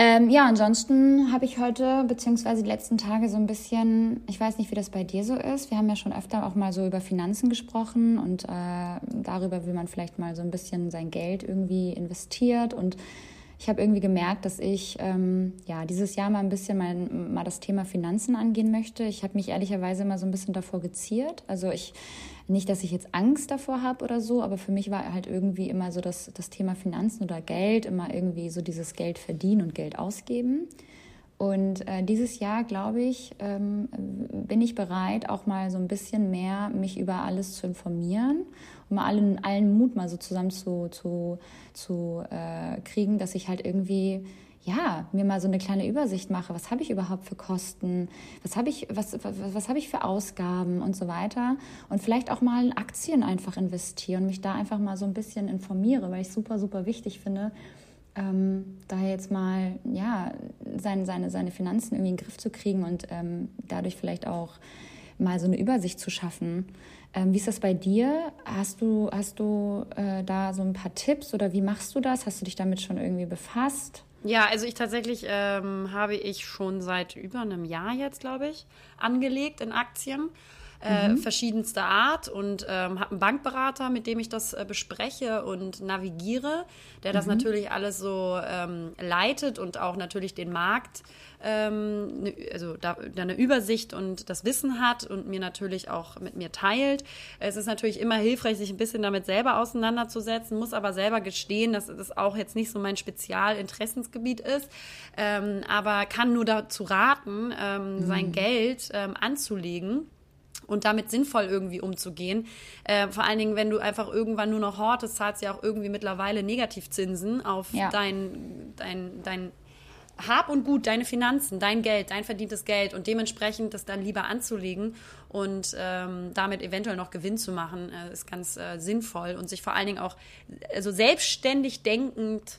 Ähm, ja, ansonsten habe ich heute beziehungsweise die letzten Tage so ein bisschen, ich weiß nicht, wie das bei dir so ist. Wir haben ja schon öfter auch mal so über Finanzen gesprochen und äh, darüber, wie man vielleicht mal so ein bisschen sein Geld irgendwie investiert. Und ich habe irgendwie gemerkt, dass ich ähm, ja dieses Jahr mal ein bisschen mein, mal das Thema Finanzen angehen möchte. Ich habe mich ehrlicherweise mal so ein bisschen davor geziert. Also ich nicht, dass ich jetzt Angst davor habe oder so, aber für mich war halt irgendwie immer so das, das Thema Finanzen oder Geld, immer irgendwie so dieses Geld verdienen und Geld ausgeben. Und äh, dieses Jahr, glaube ich, ähm, bin ich bereit, auch mal so ein bisschen mehr mich über alles zu informieren und mal allen, allen Mut mal so zusammen zu, zu, zu äh, kriegen, dass ich halt irgendwie ja, mir mal so eine kleine Übersicht mache, was habe ich überhaupt für Kosten, was habe ich, was, was, was habe ich für Ausgaben und so weiter. Und vielleicht auch mal in Aktien einfach investieren, mich da einfach mal so ein bisschen informiere, weil ich super, super wichtig finde, ähm, da jetzt mal ja, seine, seine, seine Finanzen irgendwie in den Griff zu kriegen und ähm, dadurch vielleicht auch mal so eine Übersicht zu schaffen. Ähm, wie ist das bei dir? Hast du, hast du äh, da so ein paar Tipps oder wie machst du das? Hast du dich damit schon irgendwie befasst? Ja, also ich tatsächlich ähm, habe ich schon seit über einem Jahr jetzt, glaube ich, angelegt in Aktien. Äh, mhm. verschiedenster Art und ähm, habe einen Bankberater, mit dem ich das äh, bespreche und navigiere, der das mhm. natürlich alles so ähm, leitet und auch natürlich den Markt ähm, ne, also da, da eine Übersicht und das Wissen hat und mir natürlich auch mit mir teilt. Es ist natürlich immer hilfreich, sich ein bisschen damit selber auseinanderzusetzen, muss aber selber gestehen, dass das auch jetzt nicht so mein Spezialinteressensgebiet ist, ähm, aber kann nur dazu raten, ähm, mhm. sein Geld ähm, anzulegen und damit sinnvoll irgendwie umzugehen. Äh, vor allen Dingen, wenn du einfach irgendwann nur noch hortest, zahlst du ja auch irgendwie mittlerweile Negativzinsen auf ja. dein, dein, dein hab und Gut, deine Finanzen, dein Geld, dein verdientes Geld und dementsprechend das dann lieber anzulegen und ähm, damit eventuell noch Gewinn zu machen, äh, ist ganz äh, sinnvoll und sich vor allen Dingen auch also selbstständig denkend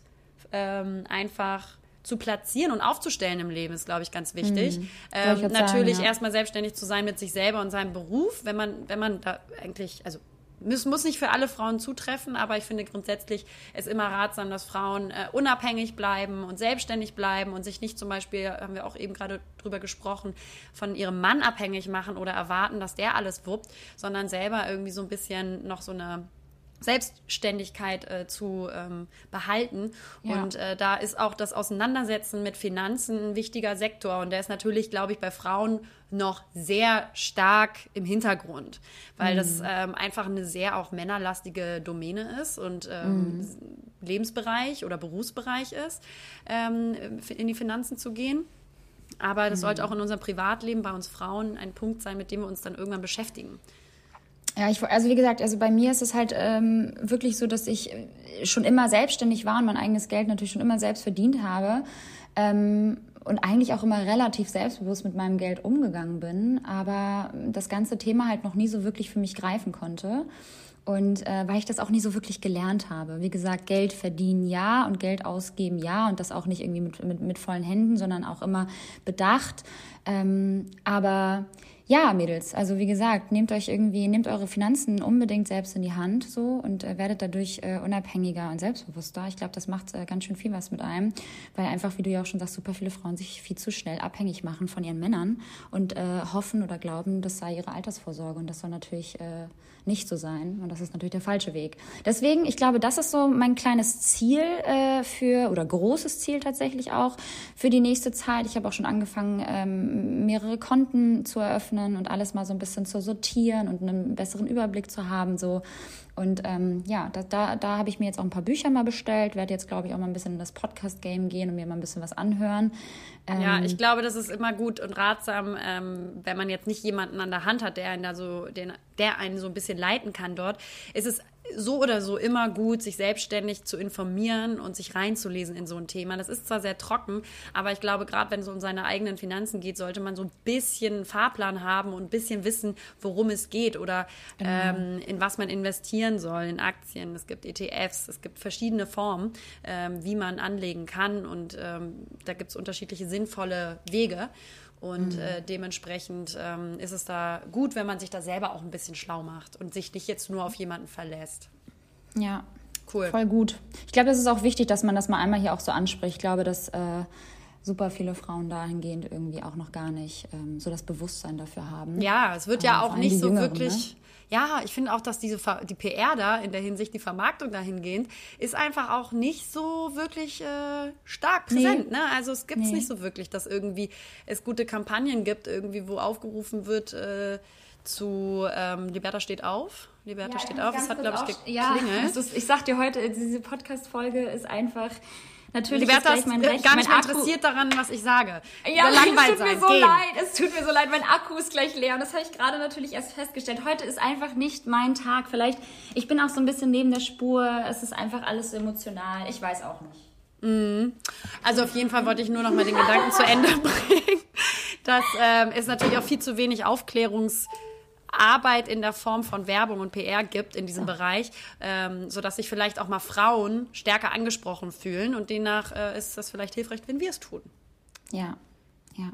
ähm, einfach zu platzieren und aufzustellen im Leben ist, glaube ich, ganz wichtig. Mhm. Ähm, natürlich sagen, ja. erstmal selbstständig zu sein mit sich selber und seinem Beruf, wenn man, wenn man da eigentlich, also muss, muss nicht für alle Frauen zutreffen, aber ich finde grundsätzlich es immer ratsam, dass Frauen äh, unabhängig bleiben und selbstständig bleiben und sich nicht zum Beispiel, haben wir auch eben gerade drüber gesprochen, von ihrem Mann abhängig machen oder erwarten, dass der alles wuppt, sondern selber irgendwie so ein bisschen noch so eine Selbstständigkeit äh, zu ähm, behalten. Ja. Und äh, da ist auch das Auseinandersetzen mit Finanzen ein wichtiger Sektor. Und der ist natürlich, glaube ich, bei Frauen noch sehr stark im Hintergrund, weil mhm. das ähm, einfach eine sehr auch männerlastige Domäne ist und ähm, mhm. Lebensbereich oder Berufsbereich ist, ähm, in die Finanzen zu gehen. Aber das mhm. sollte auch in unserem Privatleben bei uns Frauen ein Punkt sein, mit dem wir uns dann irgendwann beschäftigen. Ja, ich, also wie gesagt, also bei mir ist es halt ähm, wirklich so, dass ich schon immer selbstständig war und mein eigenes Geld natürlich schon immer selbst verdient habe ähm, und eigentlich auch immer relativ selbstbewusst mit meinem Geld umgegangen bin, aber das ganze Thema halt noch nie so wirklich für mich greifen konnte. Und äh, weil ich das auch nie so wirklich gelernt habe. Wie gesagt, Geld verdienen ja und Geld ausgeben ja und das auch nicht irgendwie mit, mit, mit vollen Händen, sondern auch immer bedacht. Ähm, aber ja, Mädels, also wie gesagt, nehmt euch irgendwie, nehmt eure Finanzen unbedingt selbst in die Hand so und äh, werdet dadurch äh, unabhängiger und selbstbewusster. Ich glaube, das macht äh, ganz schön viel was mit einem, weil einfach, wie du ja auch schon sagst, super viele Frauen sich viel zu schnell abhängig machen von ihren Männern und äh, hoffen oder glauben, das sei ihre Altersvorsorge und das soll natürlich äh, nicht so sein und das ist natürlich der falsche Weg. Deswegen, ich glaube, das ist so mein kleines Ziel äh, für oder großes Ziel tatsächlich auch für die nächste Zeit. Ich habe auch schon angefangen, ähm, mehrere Konten zu eröffnen öffnen und alles mal so ein bisschen zu sortieren und einen besseren Überblick zu haben. So. Und ähm, ja, da, da, da habe ich mir jetzt auch ein paar Bücher mal bestellt, werde jetzt, glaube ich, auch mal ein bisschen in das Podcast-Game gehen und mir mal ein bisschen was anhören. Ähm, ja, ich glaube, das ist immer gut und ratsam, ähm, wenn man jetzt nicht jemanden an der Hand hat, der einen da so, den, der einen so ein bisschen leiten kann dort, ist es so oder so immer gut, sich selbstständig zu informieren und sich reinzulesen in so ein Thema. Das ist zwar sehr trocken, aber ich glaube, gerade wenn es um seine eigenen Finanzen geht, sollte man so ein bisschen einen Fahrplan haben und ein bisschen wissen, worum es geht oder genau. ähm, in was man investieren soll, in Aktien. Es gibt ETFs, es gibt verschiedene Formen, ähm, wie man anlegen kann und ähm, da gibt es unterschiedliche sinnvolle Wege. Und mhm. äh, dementsprechend ähm, ist es da gut, wenn man sich da selber auch ein bisschen schlau macht und sich nicht jetzt nur auf jemanden verlässt. Ja, cool. Voll gut. Ich glaube, das ist auch wichtig, dass man das mal einmal hier auch so anspricht. Ich glaube, dass äh, super viele Frauen dahingehend irgendwie auch noch gar nicht ähm, so das Bewusstsein dafür haben. Ja, es wird ja auch nicht so Jüngeren, wirklich. Ne? ja, ich finde auch, dass diese die PR da in der Hinsicht, die Vermarktung dahingehend, ist einfach auch nicht so wirklich äh, stark präsent. Nee. Ne? Also es gibt es nee. nicht so wirklich, dass irgendwie es gute Kampagnen gibt, irgendwie, wo aufgerufen wird äh, zu ähm, Liberta steht auf. Liberta ja, steht auf. Es hat, glaube ich, geklingelt. Ja, ist, ich sag dir heute, diese Podcast-Folge ist einfach Natürlich Liberta ist, mein Recht. gar nicht mein interessiert daran, was ich sage. Ja, es tut sein. mir so Gehen. leid. Es tut mir so leid. Mein Akku ist gleich leer. Und das habe ich gerade natürlich erst festgestellt. Heute ist einfach nicht mein Tag. Vielleicht, ich bin auch so ein bisschen neben der Spur. Es ist einfach alles emotional. Ich weiß auch nicht. Mhm. Also auf jeden Fall wollte ich nur noch mal den Gedanken zu Ende bringen, dass ähm, es natürlich auch viel zu wenig Aufklärungs- Arbeit in der Form von Werbung und PR gibt in diesem ja. Bereich, ähm, sodass sich vielleicht auch mal Frauen stärker angesprochen fühlen und demnach äh, ist das vielleicht hilfreich, wenn wir es tun. Ja, ja.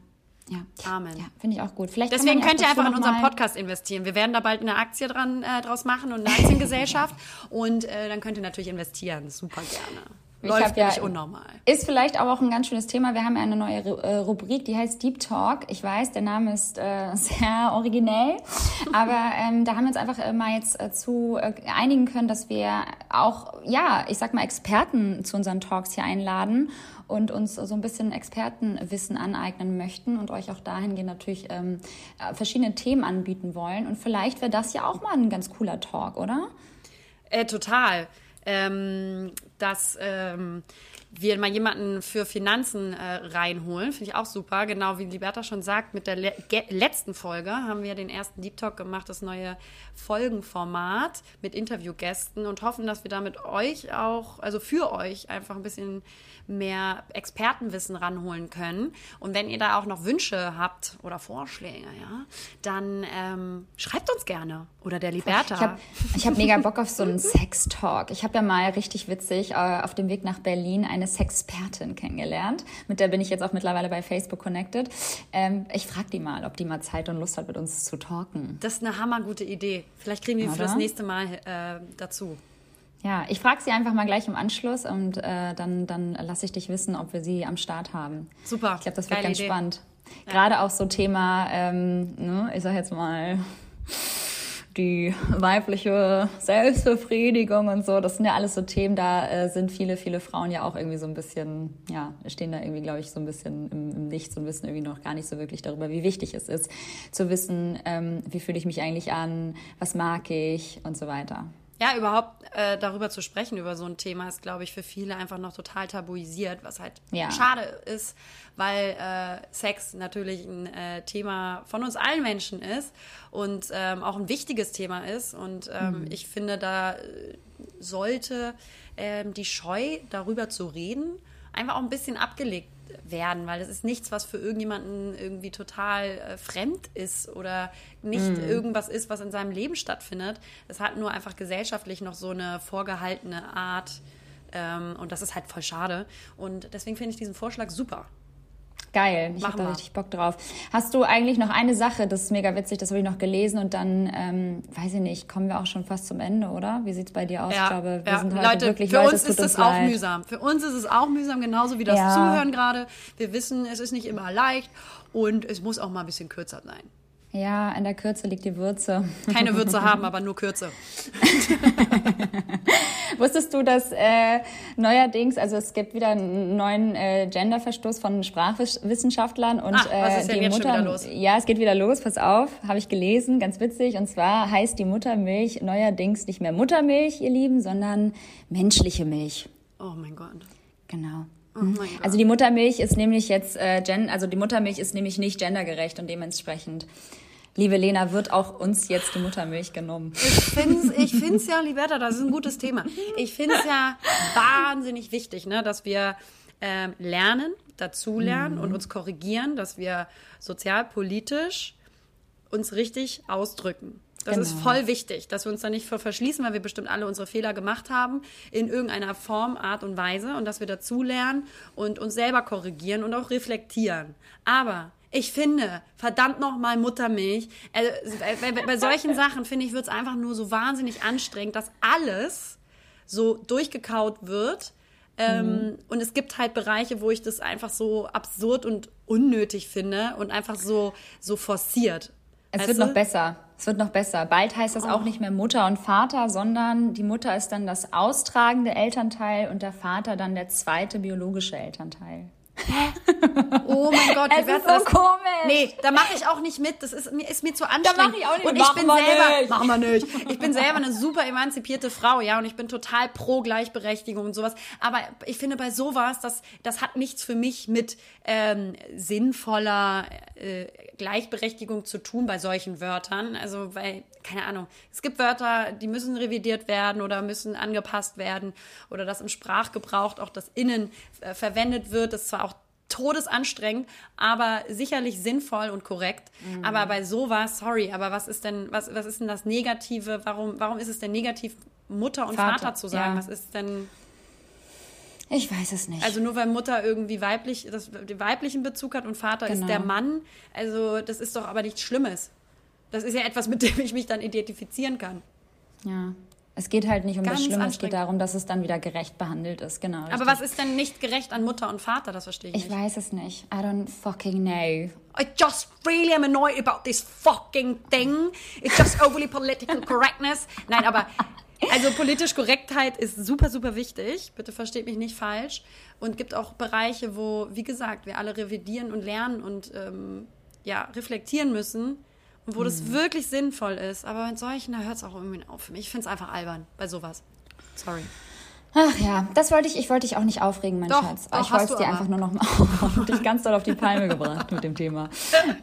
Ja. Amen. Ja, finde ich auch gut. Vielleicht Deswegen könnt ihr einfach in unseren Podcast investieren. Wir werden da bald eine Aktie dran äh, draus machen und eine Aktiengesellschaft. und äh, dann könnt ihr natürlich investieren. Super gerne. Läuft ja, unnormal. Ist vielleicht auch ein ganz schönes Thema. Wir haben ja eine neue äh, Rubrik, die heißt Deep Talk. Ich weiß, der Name ist äh, sehr originell, aber ähm, da haben wir uns einfach äh, mal jetzt äh, zu äh, einigen können, dass wir auch, ja, ich sag mal, Experten zu unseren Talks hier einladen und uns so ein bisschen Expertenwissen aneignen möchten und euch auch dahingehend natürlich ähm, äh, verschiedene Themen anbieten wollen. Und vielleicht wäre das ja auch mal ein ganz cooler Talk, oder? Äh, total ähm, dass ähm, wir mal jemanden für Finanzen äh, reinholen. Finde ich auch super. Genau wie Liberta schon sagt, mit der le letzten Folge haben wir den ersten Deep Talk gemacht, das neue Folgenformat mit Interviewgästen und hoffen, dass wir damit euch auch, also für euch einfach ein bisschen mehr Expertenwissen ranholen können. Und wenn ihr da auch noch Wünsche habt oder Vorschläge, ja, dann ähm, schreibt uns gerne. Oder der Liberta. Ich habe hab mega Bock auf so einen Sex-Talk. Ich habe ja mal richtig witzig äh, auf dem Weg nach Berlin eine Sexpertin kennengelernt. Mit der bin ich jetzt auch mittlerweile bei Facebook connected. Ähm, ich frage die mal, ob die mal Zeit und Lust hat, mit uns zu talken. Das ist eine hammergute Idee. Vielleicht kriegen wir die für das nächste Mal äh, dazu. Ja, ich frage sie einfach mal gleich im Anschluss und äh, dann, dann lasse ich dich wissen, ob wir sie am Start haben. Super. Ich glaube, das wird ganz Idee. spannend. Ja. Gerade auch so Thema, ähm, ne, ich sag jetzt mal, die weibliche Selbstbefriedigung und so, das sind ja alles so Themen, da äh, sind viele, viele Frauen ja auch irgendwie so ein bisschen, ja, stehen da irgendwie, glaube ich, so ein bisschen im, im Nichts und wissen irgendwie noch gar nicht so wirklich darüber, wie wichtig es ist, zu wissen, ähm, wie fühle ich mich eigentlich an, was mag ich und so weiter. Ja, überhaupt äh, darüber zu sprechen, über so ein Thema, ist, glaube ich, für viele einfach noch total tabuisiert, was halt ja. schade ist, weil äh, Sex natürlich ein äh, Thema von uns allen Menschen ist und ähm, auch ein wichtiges Thema ist. Und ähm, mhm. ich finde, da äh, sollte ähm, die Scheu, darüber zu reden, einfach auch ein bisschen abgelegt werden, weil es ist nichts, was für irgendjemanden irgendwie total äh, fremd ist oder nicht mm. irgendwas ist, was in seinem Leben stattfindet. Es hat nur einfach gesellschaftlich noch so eine vorgehaltene Art ähm, und das ist halt voll schade. Und deswegen finde ich diesen Vorschlag super. Geil, ich habe da richtig Bock drauf. Hast du eigentlich noch eine Sache, das ist mega witzig, das habe ich noch gelesen und dann, ähm, weiß ich nicht, kommen wir auch schon fast zum Ende, oder? Wie sieht es bei dir aus? Ja, ich glaube, wir ja. sind heute Leute, wirklich, für Leute, uns ist es auch mühsam. Für uns ist es auch mühsam, genauso wie das ja. Zuhören gerade. Wir wissen, es ist nicht immer leicht und es muss auch mal ein bisschen kürzer sein. Ja, in der Kürze liegt die Würze. Keine Würze haben, aber nur Kürze. Wusstest du, dass äh, neuerdings, also es gibt wieder einen neuen äh, Genderverstoß von Sprachwissenschaftlern und Ach, was ist äh, die denn Mutter. Schon wieder los? Ja, es geht wieder los. Pass auf, habe ich gelesen, ganz witzig. Und zwar heißt die Muttermilch neuerdings nicht mehr Muttermilch, ihr Lieben, sondern menschliche Milch. Oh mein Gott. Genau. Oh also die Muttermilch ist nämlich jetzt äh, gen, also die Muttermilch ist nämlich nicht gendergerecht und dementsprechend liebe Lena, wird auch uns jetzt die Muttermilch genommen. Ich finde es ich find's ja, Liberta, das ist ein gutes Thema. Ich finde es ja wahnsinnig wichtig, ne, dass wir ähm, lernen, dazulernen mhm. und uns korrigieren, dass wir sozialpolitisch uns richtig ausdrücken. Das genau. ist voll wichtig, dass wir uns da nicht vor verschließen, weil wir bestimmt alle unsere Fehler gemacht haben, in irgendeiner Form, Art und Weise und dass wir dazulernen und uns selber korrigieren und auch reflektieren. Aber ich finde, verdammt nochmal Muttermilch. Also, bei, bei solchen Sachen, finde ich, wird es einfach nur so wahnsinnig anstrengend, dass alles so durchgekaut wird. Ähm, mhm. Und es gibt halt Bereiche, wo ich das einfach so absurd und unnötig finde und einfach so, so forciert. Es weißt wird du? noch besser. Es wird noch besser. Bald heißt das oh. auch nicht mehr Mutter und Vater, sondern die Mutter ist dann das austragende Elternteil und der Vater dann der zweite biologische Elternteil. Hä? Oh mein Gott, es ist so das? komisch. Nee, da mache ich auch nicht mit. Das ist mir, ist mir zu anstrengend. Da mache ich auch nicht. Und ich bin selber, nicht. machen wir nicht. Ich bin selber eine super emanzipierte Frau, ja, und ich bin total pro Gleichberechtigung und sowas. Aber ich finde bei sowas, das, das hat nichts für mich mit ähm, sinnvoller äh, Gleichberechtigung zu tun bei solchen Wörtern. Also, weil, keine Ahnung, es gibt Wörter, die müssen revidiert werden oder müssen angepasst werden oder das im Sprachgebrauch auch das Innen äh, verwendet wird. Das zwar auch todesanstrengend, aber sicherlich sinnvoll und korrekt. Mhm. Aber bei sowas, sorry, aber was ist denn, was, was ist denn das Negative? Warum, warum ist es denn negativ, Mutter und Vater, Vater zu sagen? Ja. Was ist denn. Ich weiß es nicht. Also nur weil Mutter irgendwie weiblich, das, den weiblichen Bezug hat und Vater genau. ist der Mann. Also das ist doch aber nichts Schlimmes. Das ist ja etwas, mit dem ich mich dann identifizieren kann. Ja. Es geht halt nicht um Ganz das Schlimme, es geht darum, dass es dann wieder gerecht behandelt ist, genau. Richtig. Aber was ist denn nicht gerecht an Mutter und Vater? Das verstehe ich, ich nicht. Ich weiß es nicht. I don't fucking know. I just really am annoyed about this fucking thing. It's just overly political correctness. Nein, aber also politisch Korrektheit ist super, super wichtig. Bitte versteht mich nicht falsch. Und gibt auch Bereiche, wo, wie gesagt, wir alle revidieren und lernen und ähm, ja, reflektieren müssen wo mhm. das wirklich sinnvoll ist. Aber bei solchen, da hört es auch irgendwie auf für mich. Ich finde es einfach albern bei sowas. Sorry. Ach ja, das wollte ich, ich wollte dich auch nicht aufregen, mein doch, Schatz. Doch, ich wollte es dir einfach nur noch mal dich ganz doll auf die Palme gebracht mit dem Thema.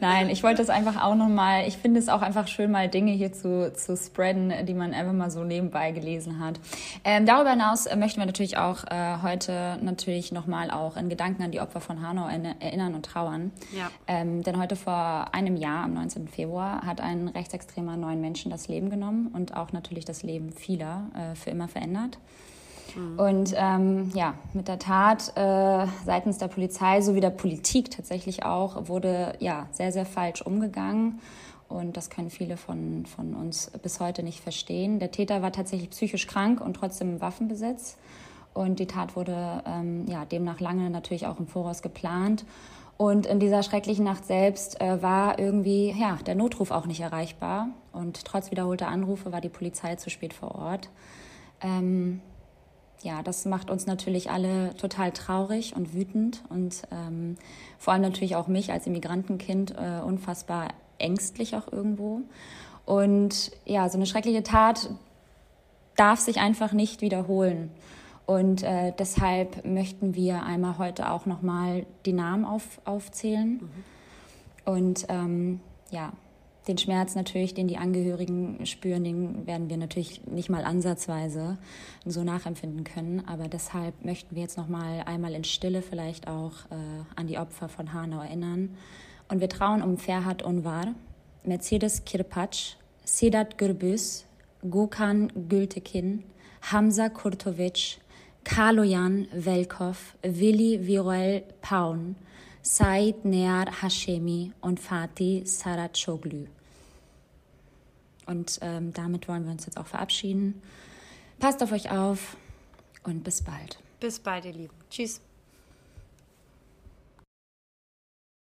Nein, ich wollte es einfach auch noch mal, ich finde es auch einfach schön, mal Dinge hier zu, zu spreaden, die man einfach mal so nebenbei gelesen hat. Ähm, darüber hinaus äh, möchten wir natürlich auch äh, heute natürlich noch mal auch in Gedanken an die Opfer von Hanau erinnern und trauern. Ja. Ähm, denn heute vor einem Jahr, am 19. Februar, hat ein rechtsextremer neun Menschen das Leben genommen und auch natürlich das Leben vieler äh, für immer verändert. Mhm. Und ähm, ja, mit der Tat äh, seitens der Polizei sowie der Politik tatsächlich auch wurde ja sehr, sehr falsch umgegangen. Und das können viele von, von uns bis heute nicht verstehen. Der Täter war tatsächlich psychisch krank und trotzdem im Waffenbesitz. Und die Tat wurde ähm, ja, demnach lange natürlich auch im Voraus geplant. Und in dieser schrecklichen Nacht selbst äh, war irgendwie ja, der Notruf auch nicht erreichbar. Und trotz wiederholter Anrufe war die Polizei zu spät vor Ort. Ähm, ja, das macht uns natürlich alle total traurig und wütend und ähm, vor allem natürlich auch mich als Immigrantenkind äh, unfassbar ängstlich auch irgendwo. Und ja, so eine schreckliche Tat darf sich einfach nicht wiederholen. Und äh, deshalb möchten wir einmal heute auch nochmal die Namen auf, aufzählen. Mhm. Und ähm, ja, den Schmerz natürlich, den die Angehörigen spüren, den werden wir natürlich nicht mal ansatzweise so nachempfinden können. Aber deshalb möchten wir jetzt noch mal einmal in Stille vielleicht auch äh, an die Opfer von Hanau erinnern. Und wir trauen um Ferhat Unvar, Mercedes Kirpac, Sedat Gürbüz, Gökhan Gültekin, Hamza Kurtovic, Kaloyan Velkov, Willi Viruel Paun, Said Near Hashemi und Fatih Saracoglu. Und ähm, damit wollen wir uns jetzt auch verabschieden. Passt auf euch auf und bis bald. Bis bald, ihr Lieben. Tschüss.